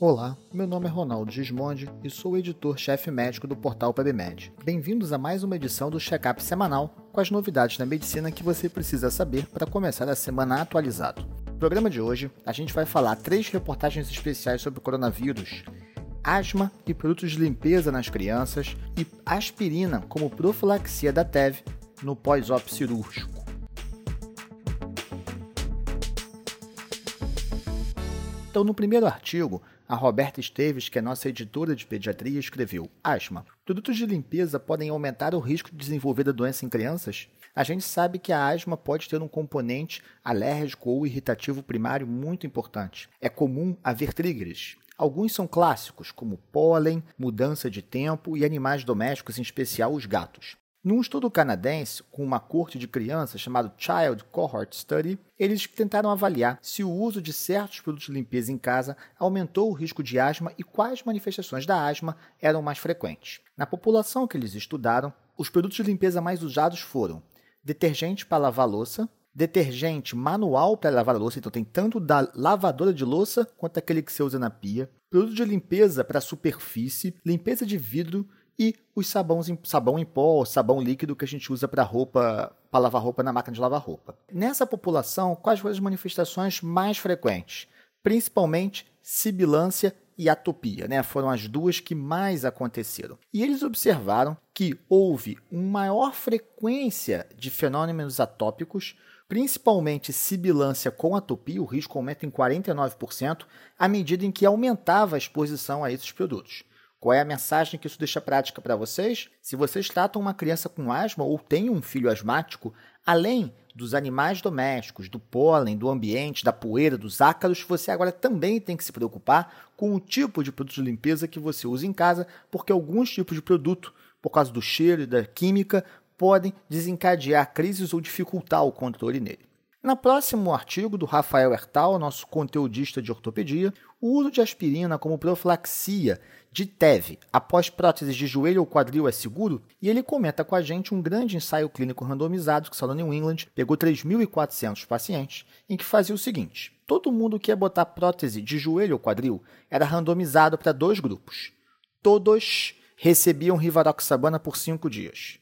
Olá, meu nome é Ronaldo Gismondi e sou editor-chefe médico do portal PebMed. Bem-vindos a mais uma edição do Check-up semanal com as novidades da medicina que você precisa saber para começar a semana atualizado. No programa de hoje, a gente vai falar três reportagens especiais sobre coronavírus, asma e produtos de limpeza nas crianças e aspirina como profilaxia da TEV no pós-op cirúrgico. Então, no primeiro artigo, a Roberta Esteves, que é nossa editora de pediatria, escreveu: Asma. Produtos de limpeza podem aumentar o risco de desenvolver a doença em crianças? A gente sabe que a asma pode ter um componente alérgico ou irritativo primário muito importante. É comum haver triggers. Alguns são clássicos, como pólen, mudança de tempo e animais domésticos, em especial os gatos. Num estudo canadense com uma corte de crianças chamado Child Cohort Study, eles tentaram avaliar se o uso de certos produtos de limpeza em casa aumentou o risco de asma e quais manifestações da asma eram mais frequentes. Na população que eles estudaram, os produtos de limpeza mais usados foram detergente para lavar louça, detergente manual para lavar louça, então tem tanto da lavadora de louça quanto aquele que você usa na pia, produto de limpeza para superfície, limpeza de vidro, e os sabões em, sabão em pó, sabão líquido que a gente usa para roupa, para lavar roupa na máquina de lavar roupa. Nessa população, quais foram as manifestações mais frequentes? Principalmente sibilância e atopia, né? Foram as duas que mais aconteceram. E eles observaram que houve uma maior frequência de fenômenos atópicos, principalmente sibilância com atopia, o risco aumenta em 49%, à medida em que aumentava a exposição a esses produtos. Qual é a mensagem que isso deixa prática para vocês? Se vocês tratam uma criança com asma ou têm um filho asmático, além dos animais domésticos, do pólen, do ambiente, da poeira, dos ácaros, você agora também tem que se preocupar com o tipo de produto de limpeza que você usa em casa, porque alguns tipos de produto, por causa do cheiro e da química, podem desencadear crises ou dificultar o controle nele. No próximo artigo do Rafael Hertal, nosso conteudista de ortopedia, o uso de aspirina como profilaxia de TEV após próteses de joelho ou quadril é seguro? E ele comenta com a gente um grande ensaio clínico randomizado que saiu no New England, pegou 3.400 pacientes, em que fazia o seguinte: todo mundo que ia botar prótese de joelho ou quadril era randomizado para dois grupos. Todos recebiam rivaroxabana por cinco dias.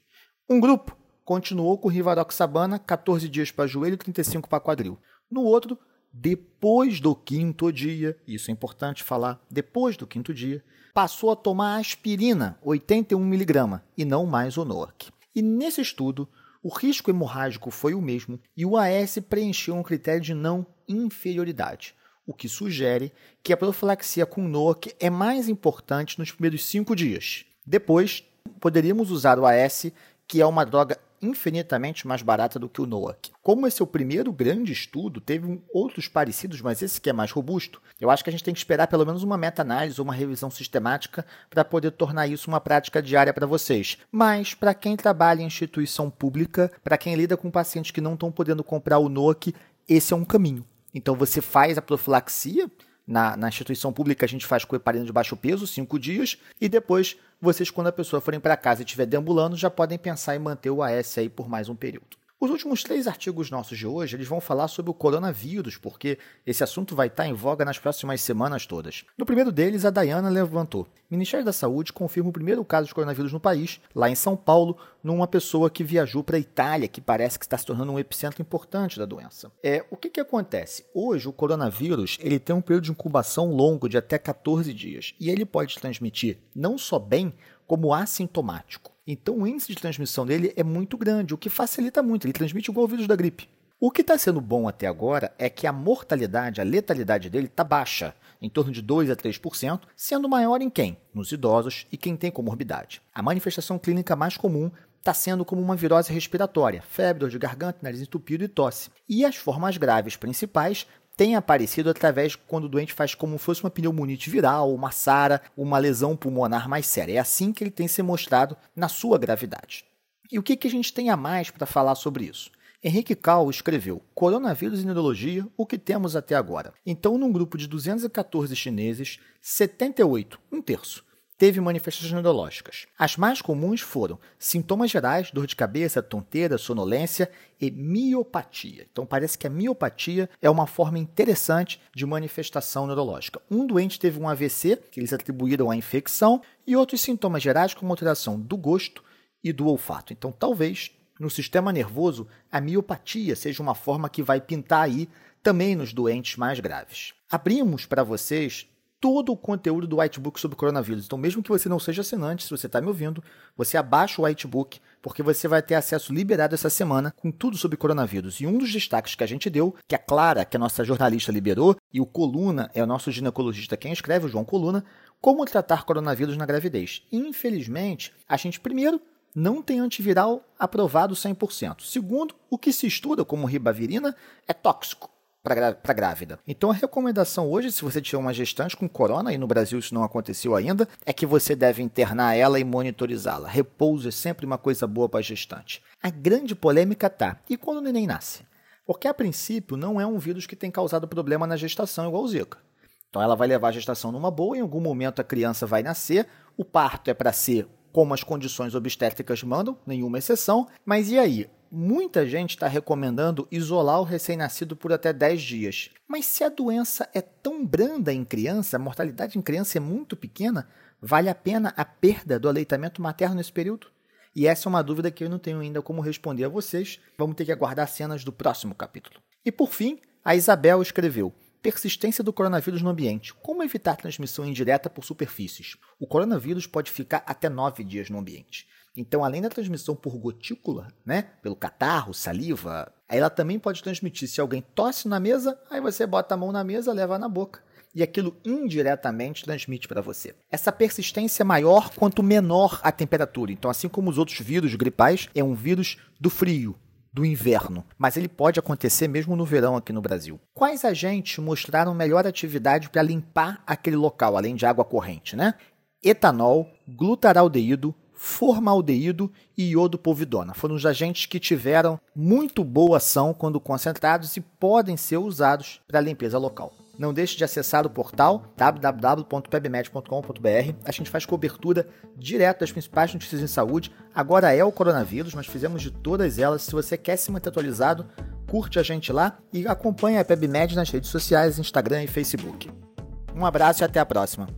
Um grupo continuou com Rivaroxabana, 14 dias para joelho e 35 para quadril. No outro, depois do quinto dia, isso é importante falar, depois do quinto dia, passou a tomar aspirina, 81mg, e não mais o NOAC. E nesse estudo, o risco hemorrágico foi o mesmo e o AS preencheu um critério de não inferioridade, o que sugere que a profilaxia com NOAC é mais importante nos primeiros cinco dias. Depois, poderíamos usar o AS, que é uma droga infinitamente mais barata do que o NOAC. Como esse é o primeiro grande estudo, teve outros parecidos, mas esse que é mais robusto, eu acho que a gente tem que esperar pelo menos uma meta-análise ou uma revisão sistemática para poder tornar isso uma prática diária para vocês. Mas, para quem trabalha em instituição pública, para quem lida com pacientes que não estão podendo comprar o NOAC, esse é um caminho. Então você faz a profilaxia, na, na, instituição pública a gente faz com heparina de baixo peso, cinco dias, e depois vocês, quando a pessoa forem para casa e estiver deambulando, já podem pensar em manter o AS aí por mais um período. Os últimos três artigos nossos de hoje, eles vão falar sobre o coronavírus, porque esse assunto vai estar em voga nas próximas semanas todas. No primeiro deles, a Dayana levantou. O Ministério da Saúde confirma o primeiro caso de coronavírus no país, lá em São Paulo, numa pessoa que viajou para a Itália, que parece que está se tornando um epicentro importante da doença. É, o que, que acontece? Hoje, o coronavírus ele tem um período de incubação longo de até 14 dias, e ele pode transmitir não só bem, como assintomático. Então o índice de transmissão dele é muito grande, o que facilita muito, ele transmite igual o vírus da gripe. O que está sendo bom até agora é que a mortalidade, a letalidade dele está baixa, em torno de 2 a 3%, sendo maior em quem? Nos idosos e quem tem comorbidade. A manifestação clínica mais comum está sendo como uma virose respiratória, febre, dor de garganta, nariz entupido e tosse. E as formas graves principais tem aparecido através quando o doente faz como fosse uma pneumonite viral, uma SARA, uma lesão pulmonar mais séria. É assim que ele tem se mostrado na sua gravidade. E o que, que a gente tem a mais para falar sobre isso? Henrique Cal escreveu Coronavírus e Neurologia, o que temos até agora. Então, num grupo de 214 chineses, 78, um terço, teve manifestações neurológicas. As mais comuns foram sintomas gerais, dor de cabeça, tonteira, sonolência e miopatia. Então parece que a miopatia é uma forma interessante de manifestação neurológica. Um doente teve um AVC, que eles atribuíram à infecção, e outros sintomas gerais como alteração do gosto e do olfato. Então talvez no sistema nervoso a miopatia seja uma forma que vai pintar aí também nos doentes mais graves. Abrimos para vocês todo o conteúdo do Whitebook sobre coronavírus. Então, mesmo que você não seja assinante, se você está me ouvindo, você abaixa o Whitebook, porque você vai ter acesso liberado essa semana com tudo sobre coronavírus. E um dos destaques que a gente deu, que a Clara, que é a nossa jornalista, liberou, e o Coluna é o nosso ginecologista quem escreve, o João Coluna, como tratar coronavírus na gravidez. Infelizmente, a gente primeiro não tem antiviral aprovado 100%. Segundo, o que se estuda como ribavirina é tóxico para grávida. Então a recomendação hoje, se você tiver uma gestante com corona, e no Brasil isso não aconteceu ainda, é que você deve internar ela e monitorizá-la. Repouso é sempre uma coisa boa para a gestante. A grande polêmica tá, e quando o neném nasce? Porque a princípio não é um vírus que tem causado problema na gestação igual o Zika. Então ela vai levar a gestação numa boa, em algum momento a criança vai nascer, o parto é para ser como as condições obstétricas mandam, nenhuma exceção, mas e aí? Muita gente está recomendando isolar o recém-nascido por até 10 dias. Mas se a doença é tão branda em criança, a mortalidade em criança é muito pequena, vale a pena a perda do aleitamento materno nesse período? E essa é uma dúvida que eu não tenho ainda como responder a vocês. Vamos ter que aguardar cenas do próximo capítulo. E por fim, a Isabel escreveu: Persistência do coronavírus no ambiente. Como evitar transmissão indireta por superfícies? O coronavírus pode ficar até nove dias no ambiente. Então, além da transmissão por gotícula, né, pelo catarro, saliva, ela também pode transmitir. Se alguém tosse na mesa, aí você bota a mão na mesa, leva na boca. E aquilo indiretamente transmite para você. Essa persistência é maior quanto menor a temperatura. Então, assim como os outros vírus gripais, é um vírus do frio, do inverno, mas ele pode acontecer mesmo no verão aqui no Brasil. Quais agentes mostraram melhor atividade para limpar aquele local, além de água corrente, né? Etanol, glutaraldeído, formaldeído e iodopovidona. Foram os agentes que tiveram muito boa ação quando concentrados e podem ser usados para limpeza local. Não deixe de acessar o portal www.pebmed.com.br. A gente faz cobertura direto das principais notícias em saúde. Agora é o coronavírus, mas fizemos de todas elas. Se você quer se manter atualizado, curte a gente lá e acompanhe a PebMed nas redes sociais, Instagram e Facebook. Um abraço e até a próxima.